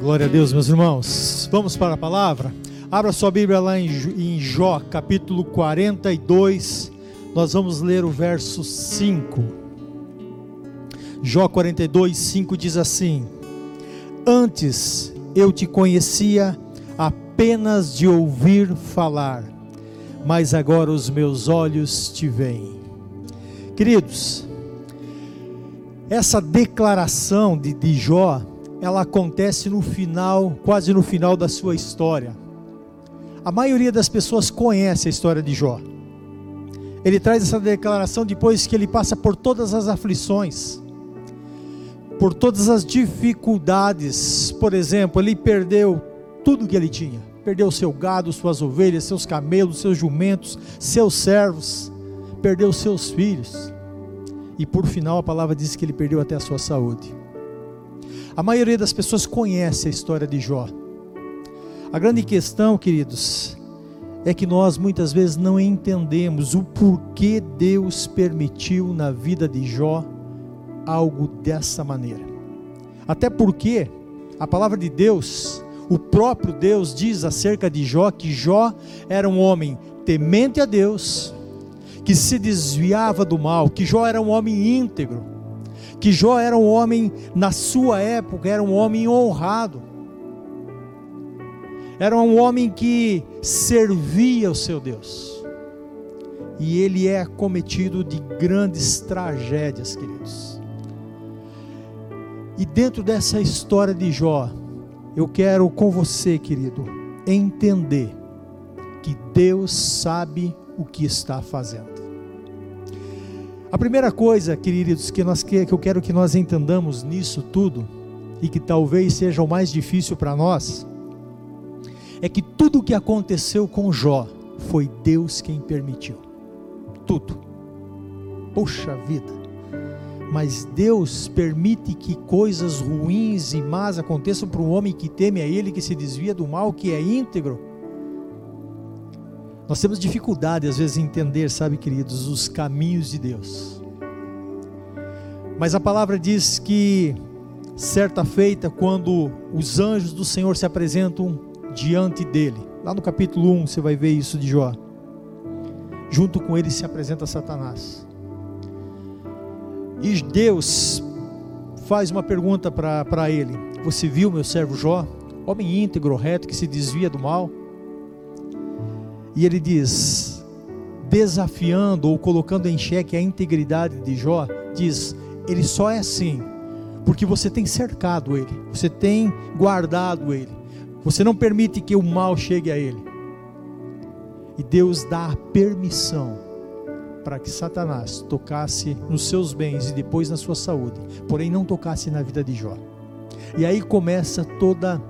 Glória a Deus, meus irmãos. Vamos para a palavra. Abra sua Bíblia lá em Jó, capítulo 42. Nós vamos ler o verso 5. Jó 42, 5 diz assim: Antes eu te conhecia apenas de ouvir falar, mas agora os meus olhos te veem. Queridos, essa declaração de, de Jó ela acontece no final, quase no final da sua história. A maioria das pessoas conhece a história de Jó. Ele traz essa declaração depois que ele passa por todas as aflições, por todas as dificuldades. Por exemplo, ele perdeu tudo que ele tinha: perdeu seu gado, suas ovelhas, seus camelos, seus jumentos, seus servos, perdeu seus filhos. E por final, a palavra diz que ele perdeu até a sua saúde. A maioria das pessoas conhece a história de Jó. A grande questão, queridos, é que nós muitas vezes não entendemos o porquê Deus permitiu na vida de Jó algo dessa maneira. Até porque a palavra de Deus, o próprio Deus diz acerca de Jó que Jó era um homem temente a Deus, que se desviava do mal, que Jó era um homem íntegro que Jó era um homem, na sua época, era um homem honrado, era um homem que servia o seu Deus, e ele é acometido de grandes tragédias, queridos. E dentro dessa história de Jó, eu quero com você, querido, entender que Deus sabe o que está fazendo. A primeira coisa, queridos, que, nós, que eu quero que nós entendamos nisso tudo, e que talvez seja o mais difícil para nós, é que tudo o que aconteceu com Jó foi Deus quem permitiu. Tudo. Poxa vida. Mas Deus permite que coisas ruins e más aconteçam para um homem que teme a Ele, que se desvia do mal, que é íntegro. Nós temos dificuldade às vezes em entender, sabe, queridos, os caminhos de Deus. Mas a palavra diz que certa feita, quando os anjos do Senhor se apresentam diante dele, lá no capítulo 1 você vai ver isso de Jó. Junto com ele se apresenta Satanás. E Deus faz uma pergunta para ele: Você viu meu servo Jó, homem íntegro, reto, que se desvia do mal? E ele diz, desafiando ou colocando em xeque a integridade de Jó, diz: ele só é assim porque você tem cercado ele, você tem guardado ele, você não permite que o mal chegue a ele. E Deus dá a permissão para que Satanás tocasse nos seus bens e depois na sua saúde, porém não tocasse na vida de Jó. E aí começa toda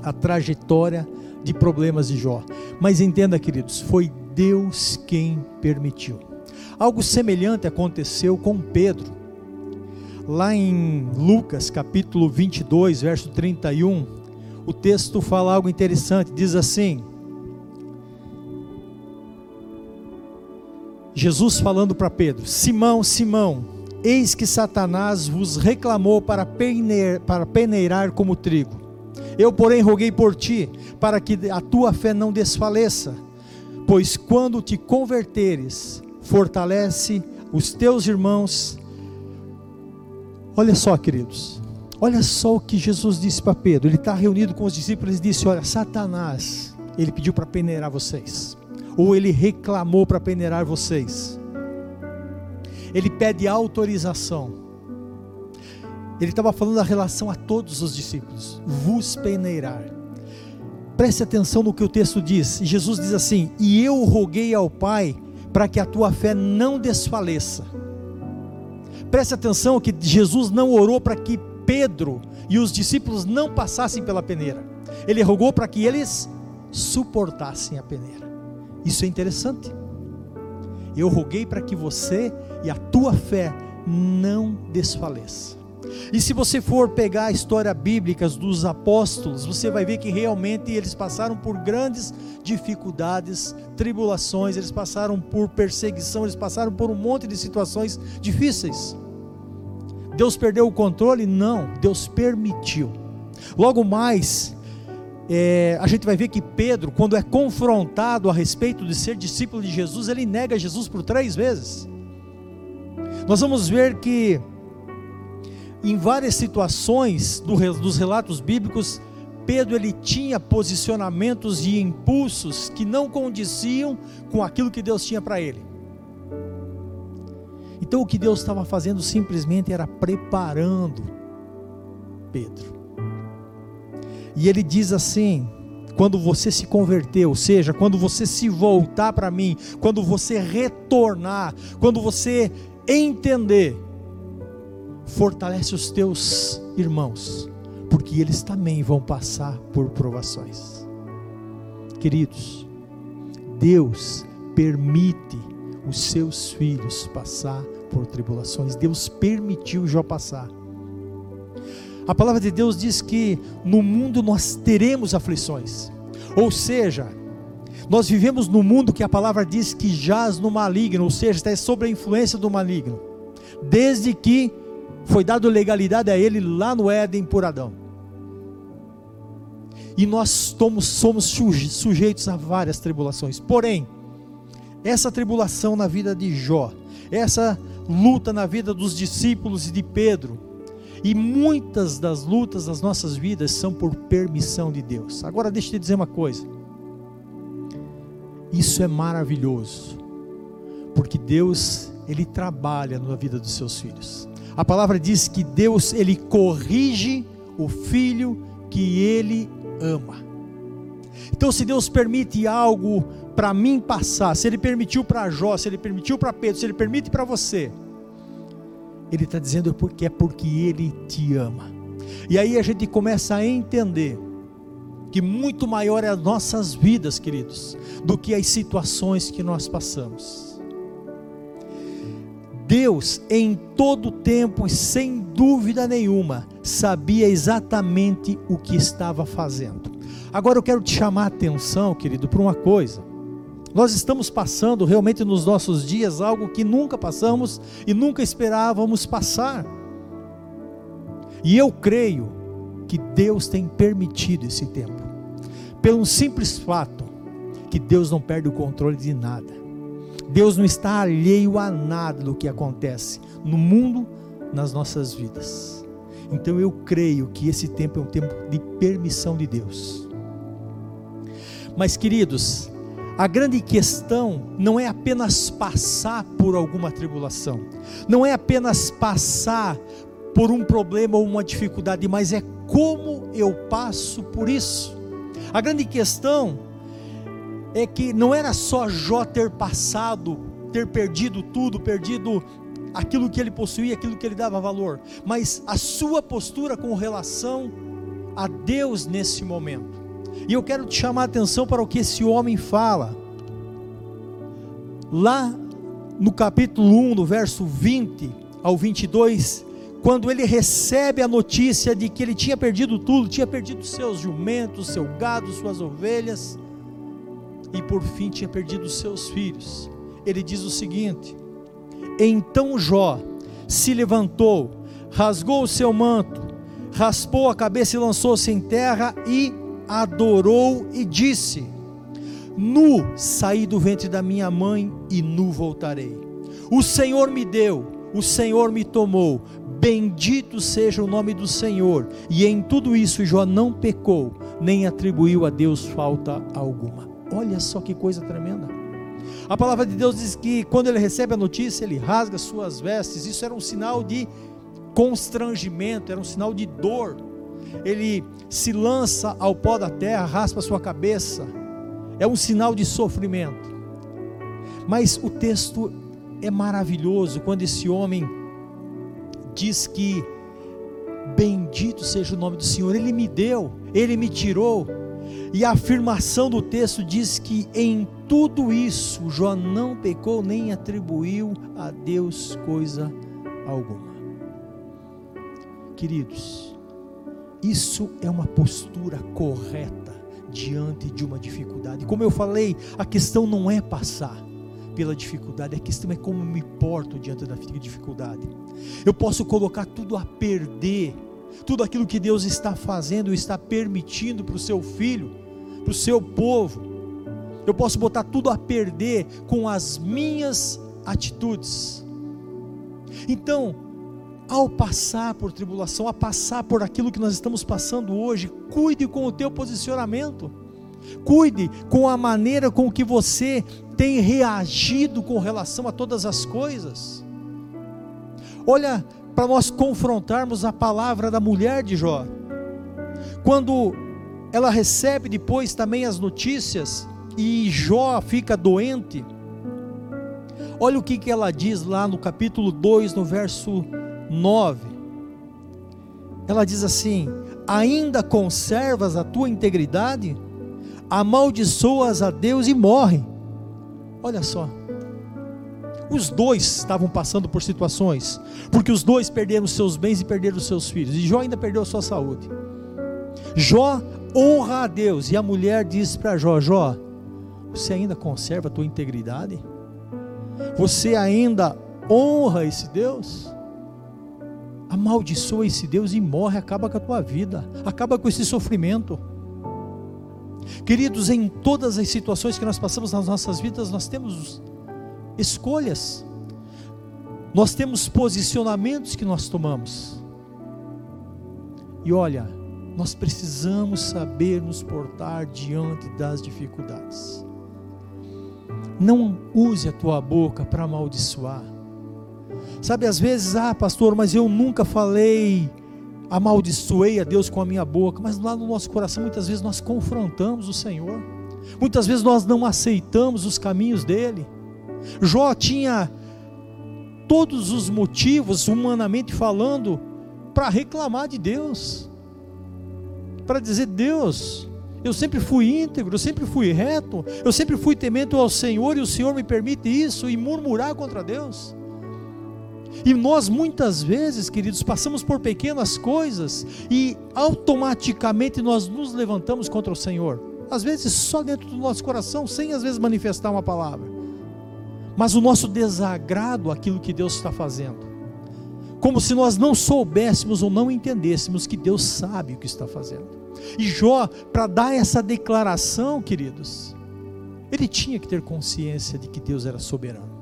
a trajetória de problemas de Jó. Mas entenda, queridos, foi Deus quem permitiu. Algo semelhante aconteceu com Pedro. Lá em Lucas capítulo 22, verso 31, o texto fala algo interessante, diz assim: Jesus falando para Pedro: Simão, Simão, eis que Satanás vos reclamou para peneirar, para peneirar como trigo. Eu, porém, roguei por ti, para que a tua fé não desfaleça, pois quando te converteres, fortalece os teus irmãos. Olha só, queridos, olha só o que Jesus disse para Pedro. Ele está reunido com os discípulos e disse: Olha, Satanás, ele pediu para peneirar vocês, ou ele reclamou para peneirar vocês. Ele pede autorização ele estava falando da relação a todos os discípulos. Vos peneirar. Preste atenção no que o texto diz. Jesus diz assim: E eu roguei ao Pai para que a tua fé não desfaleça. Preste atenção que Jesus não orou para que Pedro e os discípulos não passassem pela peneira. Ele rogou para que eles suportassem a peneira. Isso é interessante. Eu roguei para que você e a tua fé não desfaleça. E se você for pegar a história bíblica dos apóstolos, você vai ver que realmente eles passaram por grandes dificuldades, tribulações, eles passaram por perseguição, eles passaram por um monte de situações difíceis. Deus perdeu o controle? Não, Deus permitiu. Logo mais, é, a gente vai ver que Pedro, quando é confrontado a respeito de ser discípulo de Jesus, ele nega Jesus por três vezes. Nós vamos ver que em várias situações do, dos relatos bíblicos, Pedro ele tinha posicionamentos e impulsos que não condiziam com aquilo que Deus tinha para ele. Então o que Deus estava fazendo simplesmente era preparando Pedro. E ele diz assim: quando você se converter, ou seja, quando você se voltar para mim, quando você retornar, quando você entender, fortalece os teus irmãos, porque eles também vão passar por provações. Queridos, Deus permite os seus filhos passar por tribulações. Deus permitiu Jó passar. A palavra de Deus diz que no mundo nós teremos aflições. Ou seja, nós vivemos num mundo que a palavra diz que jaz no maligno, ou seja, está sob a influência do maligno. Desde que foi dado legalidade a ele lá no Éden por Adão. E nós somos, somos sujeitos a várias tribulações. Porém, essa tribulação na vida de Jó, essa luta na vida dos discípulos e de Pedro, e muitas das lutas das nossas vidas são por permissão de Deus. Agora deixa eu te dizer uma coisa. Isso é maravilhoso. Porque Deus, ele trabalha na vida dos seus filhos. A palavra diz que Deus ele corrige o filho que ele ama. Então, se Deus permite algo para mim passar, se Ele permitiu para Jó, se Ele permitiu para Pedro, se Ele permite para você, Ele está dizendo porque é porque Ele te ama. E aí a gente começa a entender que muito maior é as nossas vidas, queridos, do que as situações que nós passamos. Deus, em todo tempo e sem dúvida nenhuma, sabia exatamente o que estava fazendo. Agora eu quero te chamar a atenção, querido, para uma coisa. Nós estamos passando realmente nos nossos dias algo que nunca passamos e nunca esperávamos passar. E eu creio que Deus tem permitido esse tempo, pelo simples fato que Deus não perde o controle de nada. Deus não está alheio a nada do que acontece no mundo, nas nossas vidas. Então eu creio que esse tempo é um tempo de permissão de Deus. Mas queridos, a grande questão não é apenas passar por alguma tribulação, não é apenas passar por um problema ou uma dificuldade, mas é como eu passo por isso. A grande questão é que não era só Jó ter passado, ter perdido tudo, perdido aquilo que ele possuía, aquilo que ele dava valor, mas a sua postura com relação a Deus nesse momento. E eu quero te chamar a atenção para o que esse homem fala. Lá no capítulo 1, no verso 20 ao 22, quando ele recebe a notícia de que ele tinha perdido tudo, tinha perdido seus jumentos, seu gado, suas ovelhas, e por fim tinha perdido seus filhos. Ele diz o seguinte: Então Jó se levantou, rasgou o seu manto, raspou a cabeça e lançou-se em terra e adorou e disse: Nu saí do ventre da minha mãe e nu voltarei. O Senhor me deu, o Senhor me tomou. Bendito seja o nome do Senhor. E em tudo isso Jó não pecou, nem atribuiu a Deus falta alguma. Olha só que coisa tremenda. A palavra de Deus diz que quando ele recebe a notícia, ele rasga suas vestes. Isso era um sinal de constrangimento, era um sinal de dor. Ele se lança ao pó da terra, raspa sua cabeça. É um sinal de sofrimento. Mas o texto é maravilhoso quando esse homem diz que bendito seja o nome do Senhor, ele me deu, ele me tirou e a afirmação do texto diz que em tudo isso Jó não pecou nem atribuiu a Deus coisa alguma. Queridos, isso é uma postura correta diante de uma dificuldade. Como eu falei, a questão não é passar pela dificuldade, a questão é como me porto diante da dificuldade. Eu posso colocar tudo a perder tudo aquilo que Deus está fazendo, está permitindo para o seu filho, para o seu povo. Eu posso botar tudo a perder com as minhas atitudes. Então, ao passar por tribulação, a passar por aquilo que nós estamos passando hoje, cuide com o teu posicionamento. Cuide com a maneira com que você tem reagido com relação a todas as coisas. Olha, para nós confrontarmos a palavra da mulher de Jó. Quando ela recebe depois também as notícias e Jó fica doente, olha o que, que ela diz lá no capítulo 2, no verso 9. Ela diz assim: Ainda conservas a tua integridade? Amaldiçoas a Deus e morre. Olha só. Os dois estavam passando por situações, porque os dois perderam seus bens e perderam seus filhos, e Jó ainda perdeu a sua saúde. Jó honra a Deus, e a mulher diz para Jó: Jó, você ainda conserva a tua integridade? Você ainda honra esse Deus? Amaldiçoa esse Deus e morre, acaba com a tua vida, acaba com esse sofrimento. Queridos, em todas as situações que nós passamos nas nossas vidas, nós temos escolhas, nós temos posicionamentos que nós tomamos. E olha, nós precisamos saber nos portar diante das dificuldades. Não use a tua boca para amaldiçoar. Sabe, às vezes, ah, pastor, mas eu nunca falei, amaldiçoei a Deus com a minha boca, mas lá no nosso coração, muitas vezes nós confrontamos o Senhor, muitas vezes nós não aceitamos os caminhos dEle. Jó tinha todos os motivos, humanamente falando, para reclamar de Deus, para dizer: Deus, eu sempre fui íntegro, eu sempre fui reto, eu sempre fui temente ao Senhor e o Senhor me permite isso e murmurar contra Deus. E nós muitas vezes, queridos, passamos por pequenas coisas e automaticamente nós nos levantamos contra o Senhor. Às vezes só dentro do nosso coração, sem às vezes manifestar uma palavra mas o nosso desagrado àquilo que Deus está fazendo. Como se nós não soubéssemos ou não entendêssemos que Deus sabe o que está fazendo. E Jó, para dar essa declaração, queridos, ele tinha que ter consciência de que Deus era soberano.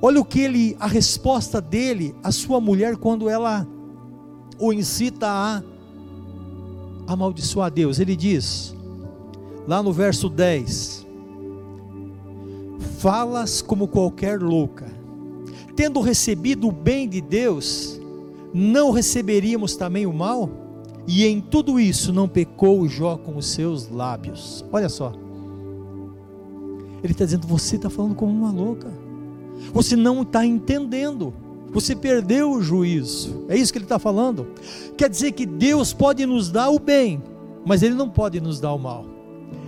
Olha o que ele, a resposta dele à sua mulher quando ela o incita a amaldiçoar Deus. Ele diz, lá no verso 10: falas como qualquer louca. Tendo recebido o bem de Deus, não receberíamos também o mal? E em tudo isso não pecou Jó com os seus lábios. Olha só. Ele está dizendo: você está falando como uma louca. Você não está entendendo. Você perdeu o juízo. É isso que ele está falando. Quer dizer que Deus pode nos dar o bem, mas Ele não pode nos dar o mal.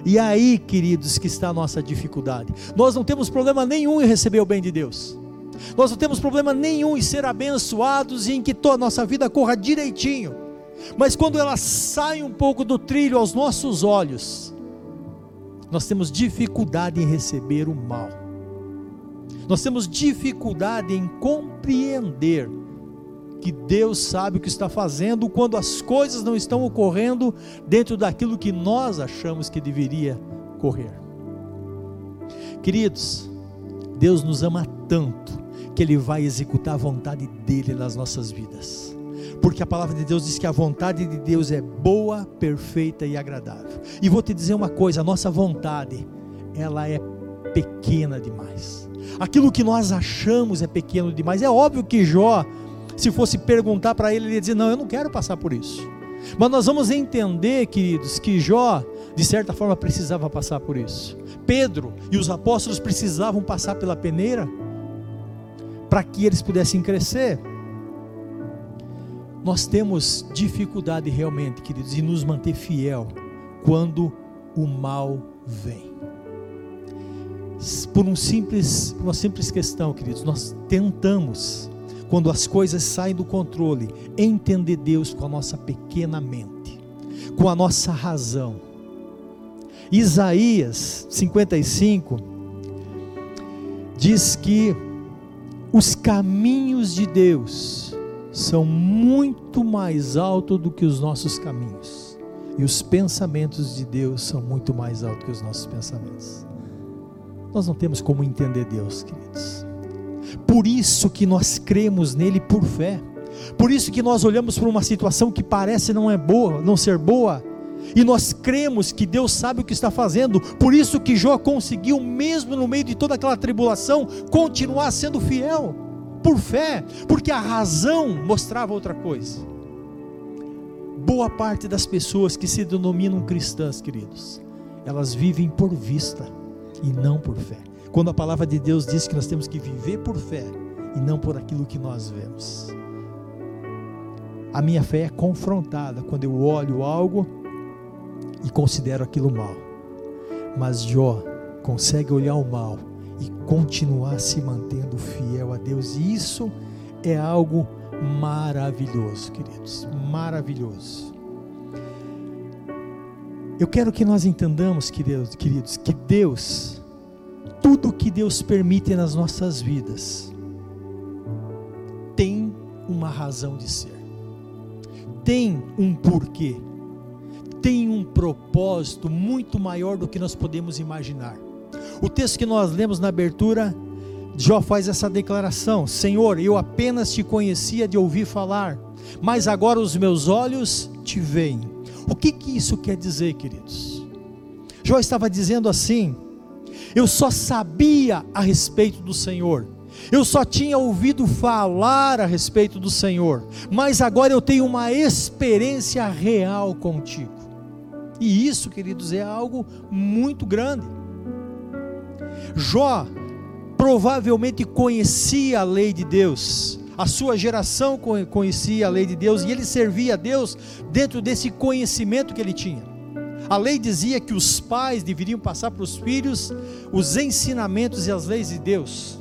E aí, queridos, que está a nossa dificuldade. Nós não temos problema nenhum em receber o bem de Deus. Nós não temos problema nenhum em ser abençoados e em que toda a nossa vida corra direitinho. Mas quando ela sai um pouco do trilho aos nossos olhos, nós temos dificuldade em receber o mal. Nós temos dificuldade em compreender que Deus sabe o que está fazendo quando as coisas não estão ocorrendo dentro daquilo que nós achamos que deveria correr. Queridos, Deus nos ama tanto que Ele vai executar a vontade dEle nas nossas vidas. Porque a palavra de Deus diz que a vontade de Deus é boa, perfeita e agradável. E vou te dizer uma coisa: a nossa vontade, ela é pequena demais. Aquilo que nós achamos é pequeno demais. É óbvio que Jó se fosse perguntar para ele, ele ia dizer: Não, eu não quero passar por isso. Mas nós vamos entender, queridos, que Jó, de certa forma, precisava passar por isso. Pedro e os apóstolos precisavam passar pela peneira para que eles pudessem crescer. Nós temos dificuldade realmente, queridos, em nos manter fiel quando o mal vem. Por um simples, uma simples questão, queridos, nós tentamos quando as coisas saem do controle, entender Deus com a nossa pequena mente, com a nossa razão. Isaías 55 diz que os caminhos de Deus são muito mais altos do que os nossos caminhos. E os pensamentos de Deus são muito mais altos que os nossos pensamentos. Nós não temos como entender Deus, queridos. Por isso que nós cremos nele por fé. Por isso que nós olhamos para uma situação que parece não é boa, não ser boa, e nós cremos que Deus sabe o que está fazendo. Por isso que Jó conseguiu, mesmo no meio de toda aquela tribulação, continuar sendo fiel, por fé, porque a razão mostrava outra coisa. Boa parte das pessoas que se denominam cristãs, queridos, elas vivem por vista e não por fé. Quando a palavra de Deus diz que nós temos que viver por fé e não por aquilo que nós vemos. A minha fé é confrontada quando eu olho algo e considero aquilo mal. Mas Jó consegue olhar o mal e continuar se mantendo fiel a Deus. E isso é algo maravilhoso, queridos, maravilhoso. Eu quero que nós entendamos, queridos, queridos que Deus, tudo que Deus permite nas nossas vidas, tem uma razão de ser, tem um porquê tem um propósito muito maior do que nós podemos imaginar. O texto que nós lemos na abertura, Jó faz essa declaração: Senhor, eu apenas te conhecia de ouvir falar, mas agora os meus olhos te veem. O que, que isso quer dizer, queridos? Jó estava dizendo assim: eu só sabia a respeito do Senhor, eu só tinha ouvido falar a respeito do Senhor, mas agora eu tenho uma experiência real contigo. E isso, queridos, é algo muito grande. Jó provavelmente conhecia a lei de Deus, a sua geração conhecia a lei de Deus e ele servia a Deus dentro desse conhecimento que ele tinha. A lei dizia que os pais deveriam passar para os filhos os ensinamentos e as leis de Deus.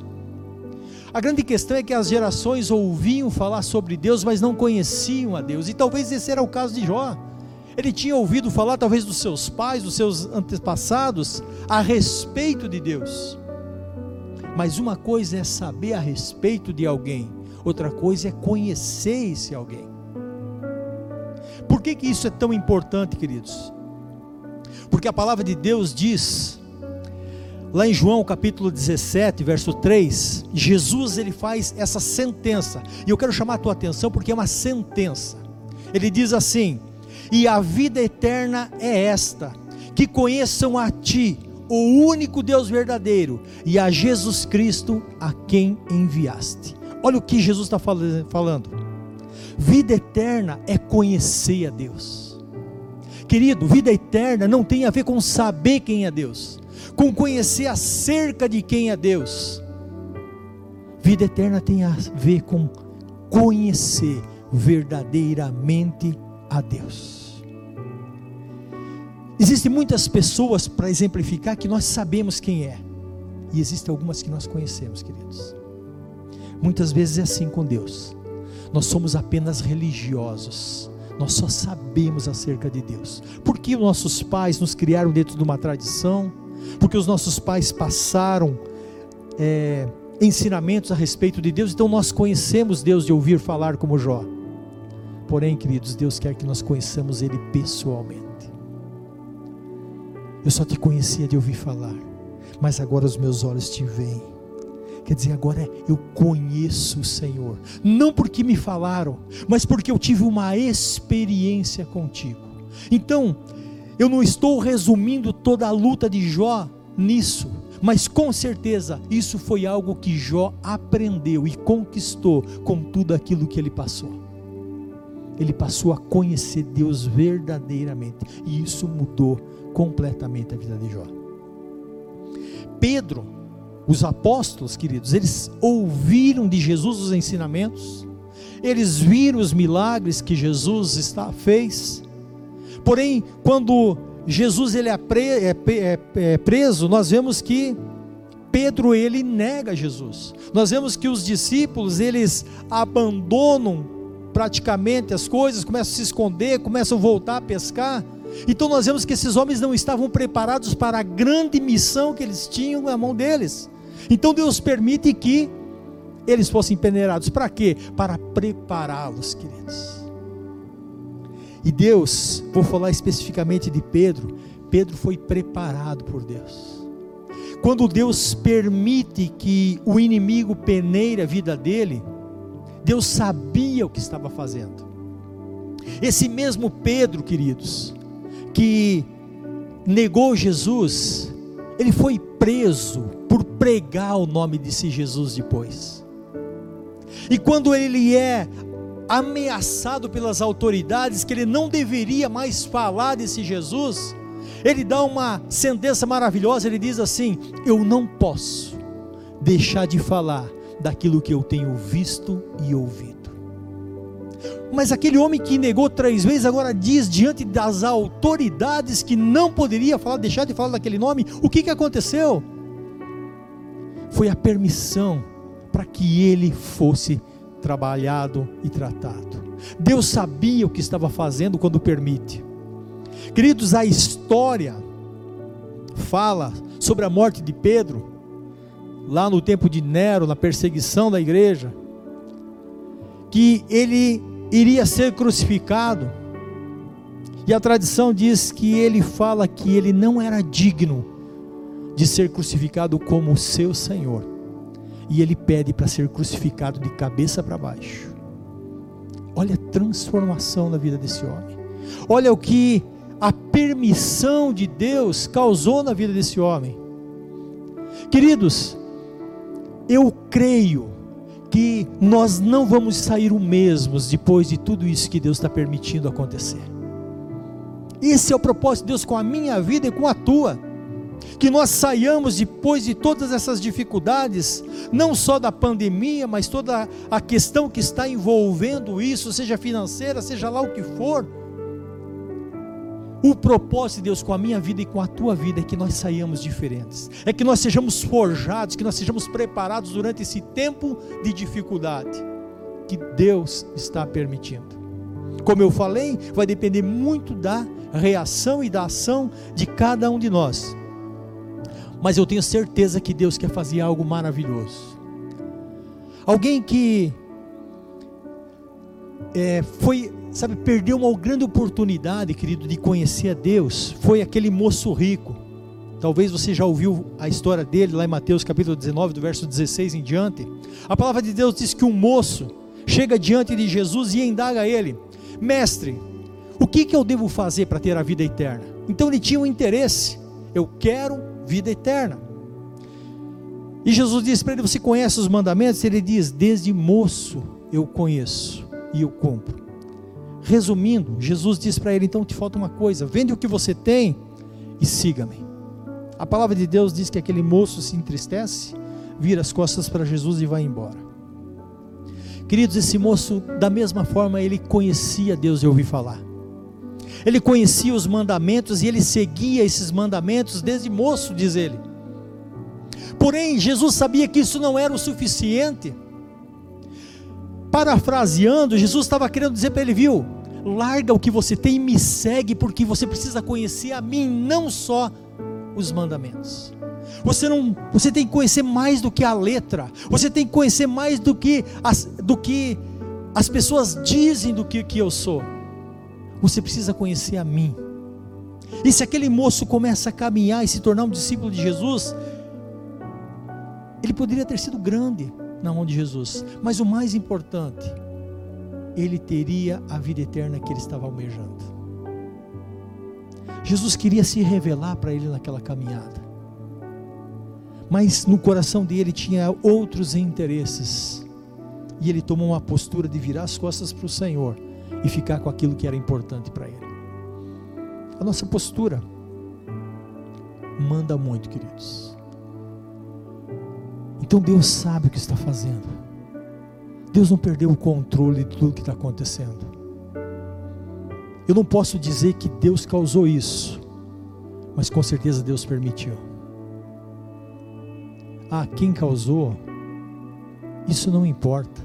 A grande questão é que as gerações ouviam falar sobre Deus, mas não conheciam a Deus, e talvez esse era o caso de Jó. Ele tinha ouvido falar, talvez, dos seus pais, dos seus antepassados, a respeito de Deus. Mas uma coisa é saber a respeito de alguém, outra coisa é conhecer esse alguém. Por que, que isso é tão importante, queridos? Porque a palavra de Deus diz, lá em João capítulo 17, verso 3, Jesus ele faz essa sentença, e eu quero chamar a tua atenção porque é uma sentença. Ele diz assim: e a vida eterna é esta: que conheçam a Ti, o único Deus verdadeiro, e a Jesus Cristo, a quem enviaste. Olha o que Jesus está falando. Vida eterna é conhecer a Deus. Querido, vida eterna não tem a ver com saber quem é Deus, com conhecer acerca de quem é Deus. Vida eterna tem a ver com conhecer verdadeiramente a Deus. Existem muitas pessoas para exemplificar que nós sabemos quem é, e existem algumas que nós conhecemos, queridos. Muitas vezes é assim com Deus. Nós somos apenas religiosos. Nós só sabemos acerca de Deus. Porque os nossos pais nos criaram dentro de uma tradição, porque os nossos pais passaram é, ensinamentos a respeito de Deus, então nós conhecemos Deus de ouvir falar como Jó. Porém, queridos, Deus quer que nós conheçamos Ele pessoalmente. Eu só te conhecia de ouvir falar, mas agora os meus olhos te veem. Quer dizer, agora eu conheço o Senhor, não porque me falaram, mas porque eu tive uma experiência contigo. Então, eu não estou resumindo toda a luta de Jó nisso, mas com certeza isso foi algo que Jó aprendeu e conquistou com tudo aquilo que ele passou ele passou a conhecer Deus verdadeiramente, e isso mudou completamente a vida de Jó. Pedro, os apóstolos, queridos, eles ouviram de Jesus os ensinamentos, eles viram os milagres que Jesus está, fez, porém, quando Jesus ele é, pre, é, é, é preso, nós vemos que Pedro ele nega Jesus. Nós vemos que os discípulos eles abandonam praticamente as coisas, começam a se esconder, começam a voltar a pescar. Então nós vemos que esses homens não estavam preparados para a grande missão que eles tinham na mão deles. Então Deus permite que eles fossem peneirados. Para quê? Para prepará-los, queridos. E Deus, vou falar especificamente de Pedro, Pedro foi preparado por Deus. Quando Deus permite que o inimigo peneire a vida dele, Deus sabia o que estava fazendo. Esse mesmo Pedro, queridos, que negou Jesus, ele foi preso por pregar o nome de si Jesus depois. E quando ele é ameaçado pelas autoridades que ele não deveria mais falar desse Jesus, ele dá uma sentença maravilhosa, ele diz assim: Eu não posso deixar de falar daquilo que eu tenho visto e ouvido. Mas aquele homem que negou três vezes agora diz diante das autoridades que não poderia falar, deixar de falar daquele nome. O que, que aconteceu? Foi a permissão para que ele fosse trabalhado e tratado. Deus sabia o que estava fazendo quando permite. Queridos, a história fala sobre a morte de Pedro, lá no tempo de Nero, na perseguição da igreja, que ele iria ser crucificado. E a tradição diz que ele fala que ele não era digno de ser crucificado como o seu Senhor. E ele pede para ser crucificado de cabeça para baixo. Olha a transformação na vida desse homem. Olha o que a permissão de Deus causou na vida desse homem. Queridos, eu creio que nós não vamos sair o mesmos depois de tudo isso que Deus está permitindo acontecer. Esse é o propósito de Deus com a minha vida e com a tua. Que nós saiamos depois de todas essas dificuldades, não só da pandemia, mas toda a questão que está envolvendo isso, seja financeira, seja lá o que for o propósito de Deus com a minha vida e com a tua vida é que nós saiamos diferentes, é que nós sejamos forjados, que nós sejamos preparados durante esse tempo de dificuldade que Deus está permitindo. Como eu falei, vai depender muito da reação e da ação de cada um de nós. Mas eu tenho certeza que Deus quer fazer algo maravilhoso. Alguém que é, foi sabe, perdeu uma grande oportunidade, querido, de conhecer a Deus, foi aquele moço rico. Talvez você já ouviu a história dele lá em Mateus capítulo 19, do verso 16 em diante. A palavra de Deus diz que um moço chega diante de Jesus e indaga a ele: Mestre, o que, que eu devo fazer para ter a vida eterna? Então ele tinha um interesse: Eu quero vida eterna. E Jesus disse para ele: Você conhece os mandamentos? Ele diz: Desde moço eu conheço e eu cumpro. Resumindo, Jesus diz para ele: então te falta uma coisa, vende o que você tem e siga-me. A palavra de Deus diz que aquele moço se entristece, vira as costas para Jesus e vai embora. Queridos, esse moço, da mesma forma, ele conhecia Deus e ouvi falar. Ele conhecia os mandamentos e ele seguia esses mandamentos desde moço, diz ele. Porém, Jesus sabia que isso não era o suficiente. Parafraseando, Jesus estava querendo dizer para ele, viu? larga o que você tem e me segue, porque você precisa conhecer a mim, não só os mandamentos. Você não, você tem que conhecer mais do que a letra. Você tem que conhecer mais do que as, do que as pessoas dizem do que, que eu sou. Você precisa conhecer a mim. E se aquele moço começa a caminhar e se tornar um discípulo de Jesus, ele poderia ter sido grande na mão de Jesus, mas o mais importante, ele teria a vida eterna que ele estava almejando. Jesus queria se revelar para ele naquela caminhada, mas no coração dele tinha outros interesses, e ele tomou uma postura de virar as costas para o Senhor e ficar com aquilo que era importante para ele. A nossa postura manda muito, queridos. Então Deus sabe o que está fazendo. Deus não perdeu o controle de tudo que está acontecendo. Eu não posso dizer que Deus causou isso, mas com certeza Deus permitiu. Ah, quem causou, isso não importa.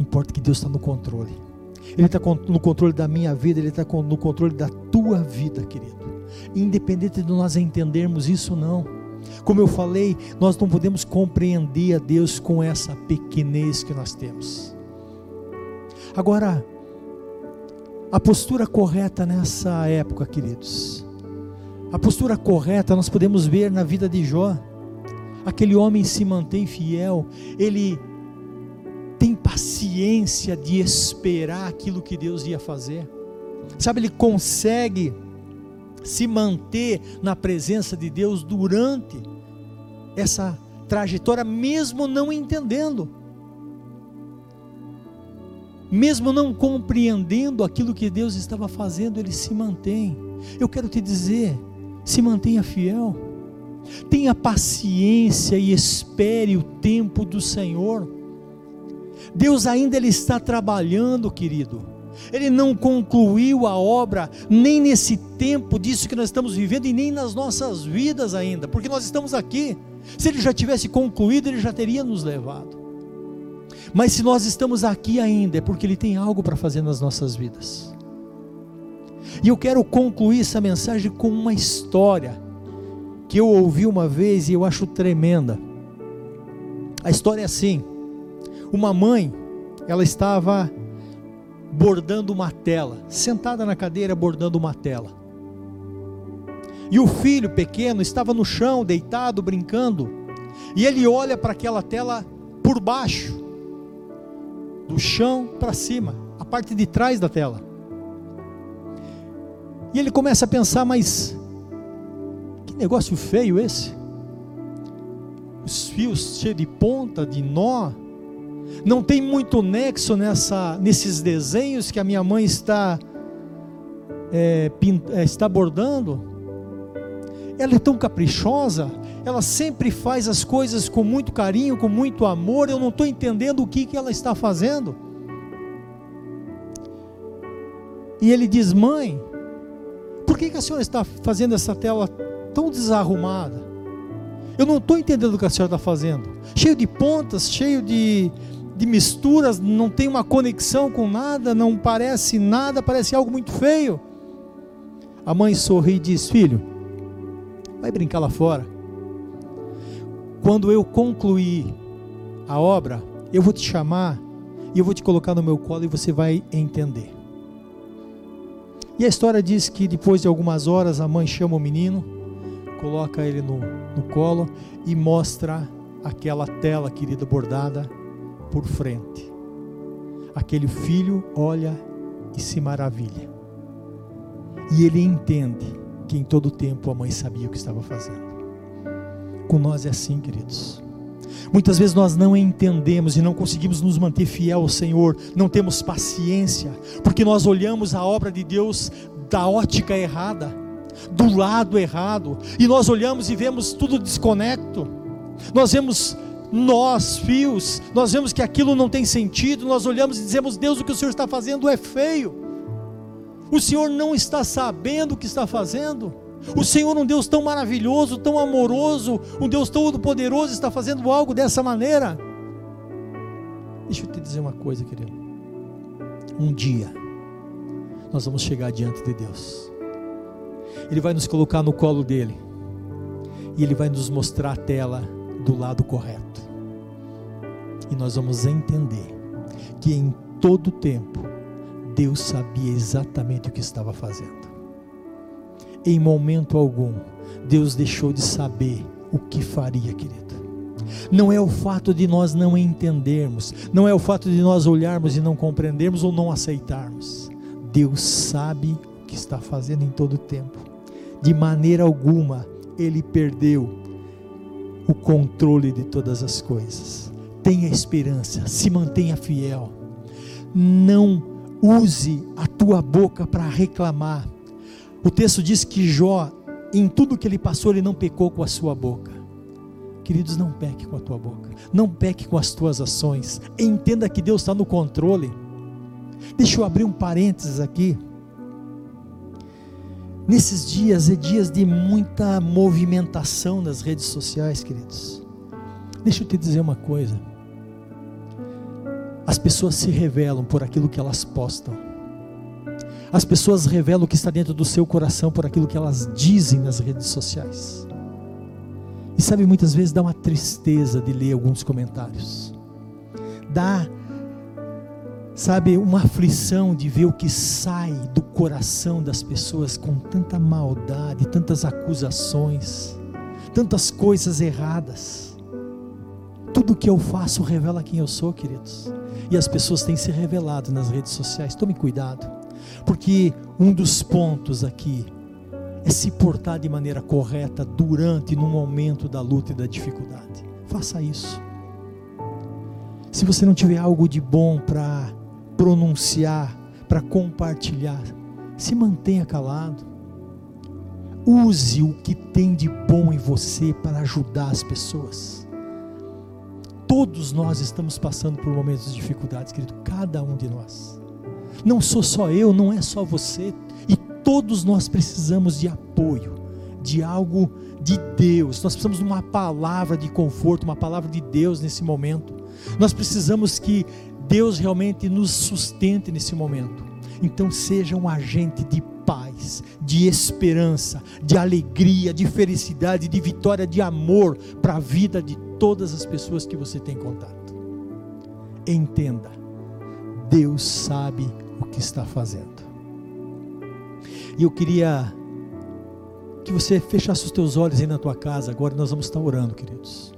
Importa que Deus está no controle. Ele está no controle da minha vida, Ele está no controle da tua vida, querido. Independente de nós entendermos isso ou não. Como eu falei, nós não podemos compreender a Deus com essa pequenez que nós temos. Agora, a postura correta nessa época, queridos, a postura correta nós podemos ver na vida de Jó. Aquele homem se mantém fiel, ele tem paciência de esperar aquilo que Deus ia fazer. Sabe, ele consegue se manter na presença de Deus durante essa trajetória, mesmo não entendendo, mesmo não compreendendo aquilo que Deus estava fazendo, ele se mantém. Eu quero te dizer, se mantenha fiel, tenha paciência e espere o tempo do Senhor. Deus ainda ele está trabalhando, querido. Ele não concluiu a obra nem nesse tempo disso que nós estamos vivendo e nem nas nossas vidas ainda, porque nós estamos aqui. Se ele já tivesse concluído, ele já teria nos levado. Mas se nós estamos aqui ainda, é porque ele tem algo para fazer nas nossas vidas. E eu quero concluir essa mensagem com uma história que eu ouvi uma vez e eu acho tremenda. A história é assim: uma mãe, ela estava bordando uma tela, sentada na cadeira bordando uma tela. E o filho pequeno estava no chão, deitado, brincando, e ele olha para aquela tela por baixo, do chão para cima, a parte de trás da tela. E ele começa a pensar, mas que negócio feio esse? Os fios cheios de ponta, de nó, não tem muito nexo nessa, nesses desenhos que a minha mãe está, é, é, está bordando. Ela é tão caprichosa, ela sempre faz as coisas com muito carinho, com muito amor. Eu não estou entendendo o que, que ela está fazendo. E ele diz: Mãe, por que, que a senhora está fazendo essa tela tão desarrumada? Eu não estou entendendo o que a senhora está fazendo. Cheio de pontas, cheio de, de misturas, não tem uma conexão com nada, não parece nada, parece algo muito feio. A mãe sorri e diz: Filho, vai brincar lá fora. Quando eu concluir a obra, eu vou te chamar e eu vou te colocar no meu colo e você vai entender. E a história diz que depois de algumas horas a mãe chama o menino, coloca ele no, no colo e mostra aquela tela querida bordada por frente. Aquele filho olha e se maravilha. E ele entende que em todo tempo a mãe sabia o que estava fazendo. Com nós é assim, queridos. Muitas vezes nós não entendemos e não conseguimos nos manter fiel ao Senhor, não temos paciência, porque nós olhamos a obra de Deus da ótica errada, do lado errado, e nós olhamos e vemos tudo desconecto. Nós vemos nós, fios, nós vemos que aquilo não tem sentido, nós olhamos e dizemos: Deus, o que o Senhor está fazendo é feio. O Senhor não está sabendo o que está fazendo. O Senhor, um Deus tão maravilhoso, tão amoroso, um Deus todo-poderoso, está fazendo algo dessa maneira. Deixa eu te dizer uma coisa, querido. Um dia, nós vamos chegar diante de Deus. Ele vai nos colocar no colo dele. E ele vai nos mostrar a tela do lado correto. E nós vamos entender que em todo tempo Deus sabia exatamente o que estava fazendo. Em momento algum, Deus deixou de saber o que faria, querido. Não é o fato de nós não entendermos, não é o fato de nós olharmos e não compreendermos ou não aceitarmos. Deus sabe o que está fazendo em todo tempo. De maneira alguma ele perdeu o controle de todas as coisas. Tenha esperança, se mantenha fiel. Não use a tua boca para reclamar. O texto diz que Jó, em tudo que ele passou, ele não pecou com a sua boca. Queridos, não peque com a tua boca, não peque com as tuas ações. Entenda que Deus está no controle. Deixa eu abrir um parênteses aqui. Nesses dias é dias de muita movimentação nas redes sociais, queridos. Deixa eu te dizer uma coisa. As pessoas se revelam por aquilo que elas postam. As pessoas revelam o que está dentro do seu coração por aquilo que elas dizem nas redes sociais. E sabe, muitas vezes dá uma tristeza de ler alguns comentários. Dá, sabe, uma aflição de ver o que sai do coração das pessoas com tanta maldade, tantas acusações, tantas coisas erradas. Tudo que eu faço revela quem eu sou, queridos. E as pessoas têm se revelado nas redes sociais. Tome cuidado, porque um dos pontos aqui é se portar de maneira correta durante e no momento da luta e da dificuldade. Faça isso. Se você não tiver algo de bom para pronunciar, para compartilhar, se mantenha calado. Use o que tem de bom em você para ajudar as pessoas. Todos nós estamos passando por momentos de dificuldades, querido, cada um de nós. Não sou só eu, não é só você, Todos nós precisamos de apoio, de algo de Deus. Nós precisamos de uma palavra de conforto, uma palavra de Deus nesse momento. Nós precisamos que Deus realmente nos sustente nesse momento. Então, seja um agente de paz, de esperança, de alegria, de felicidade, de vitória, de amor para a vida de todas as pessoas que você tem contato. Entenda, Deus sabe o que está fazendo. E eu queria que você fechasse os teus olhos aí na tua casa. Agora nós vamos estar orando, queridos.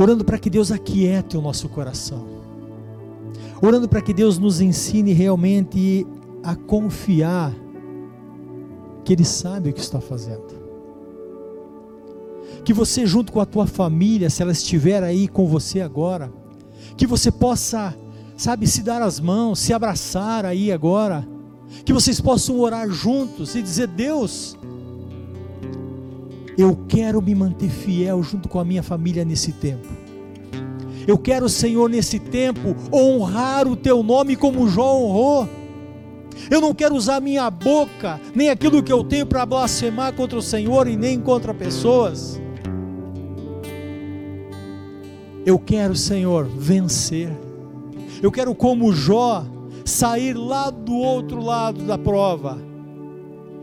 Orando para que Deus aquiete o nosso coração. Orando para que Deus nos ensine realmente a confiar que Ele sabe o que está fazendo. Que você, junto com a tua família, se ela estiver aí com você agora, que você possa, sabe, se dar as mãos, se abraçar aí agora que vocês possam orar juntos e dizer: Deus, eu quero me manter fiel junto com a minha família nesse tempo. Eu quero, Senhor, nesse tempo, honrar o teu nome como Jó honrou. Eu não quero usar minha boca, nem aquilo que eu tenho para blasfemar contra o Senhor e nem contra pessoas. Eu quero, Senhor, vencer. Eu quero, como Jó, sair lá do outro lado da prova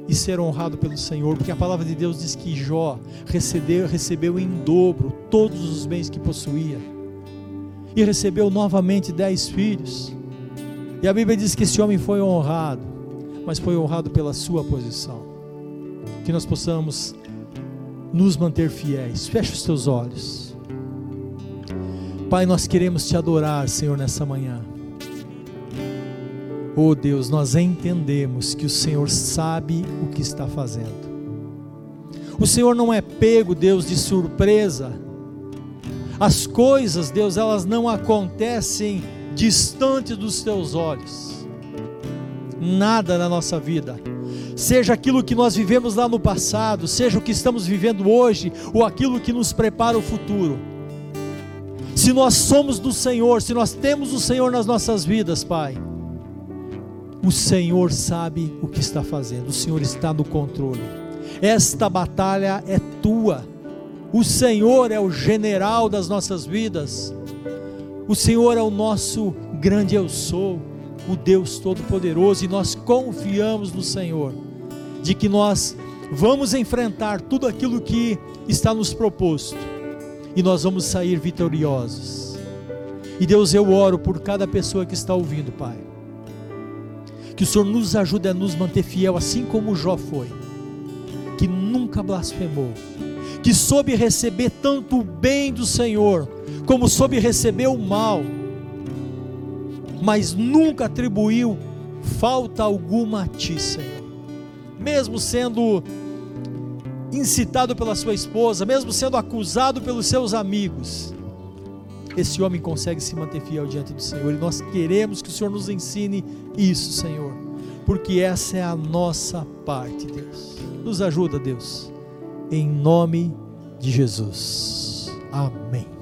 e ser honrado pelo Senhor, porque a palavra de Deus diz que Jó recebeu, recebeu em dobro todos os bens que possuía e recebeu novamente dez filhos. E a Bíblia diz que esse homem foi honrado, mas foi honrado pela sua posição. Que nós possamos nos manter fiéis. Feche os teus olhos. Pai, nós queremos te adorar, Senhor, nessa manhã. Oh Deus, nós entendemos que o Senhor sabe o que está fazendo. O Senhor não é pego, Deus, de surpresa. As coisas, Deus, elas não acontecem distante dos teus olhos. Nada na nossa vida, seja aquilo que nós vivemos lá no passado, seja o que estamos vivendo hoje, ou aquilo que nos prepara o futuro. Se nós somos do Senhor, se nós temos o Senhor nas nossas vidas, Pai, o Senhor sabe o que está fazendo, o Senhor está no controle. Esta batalha é tua. O Senhor é o general das nossas vidas. O Senhor é o nosso grande eu sou, o Deus Todo-Poderoso, e nós confiamos no Senhor, de que nós vamos enfrentar tudo aquilo que está nos proposto, e nós vamos sair vitoriosos. E Deus, eu oro por cada pessoa que está ouvindo, Pai que o Senhor nos ajude a nos manter fiel, assim como Jó foi, que nunca blasfemou, que soube receber tanto o bem do Senhor, como soube receber o mal, mas nunca atribuiu falta alguma a ti, Senhor. Mesmo sendo incitado pela sua esposa, mesmo sendo acusado pelos seus amigos, esse homem consegue se manter fiel diante do Senhor. E nós queremos que o Senhor nos ensine isso, Senhor, porque essa é a nossa parte, Deus. Nos ajuda, Deus, em nome de Jesus. Amém.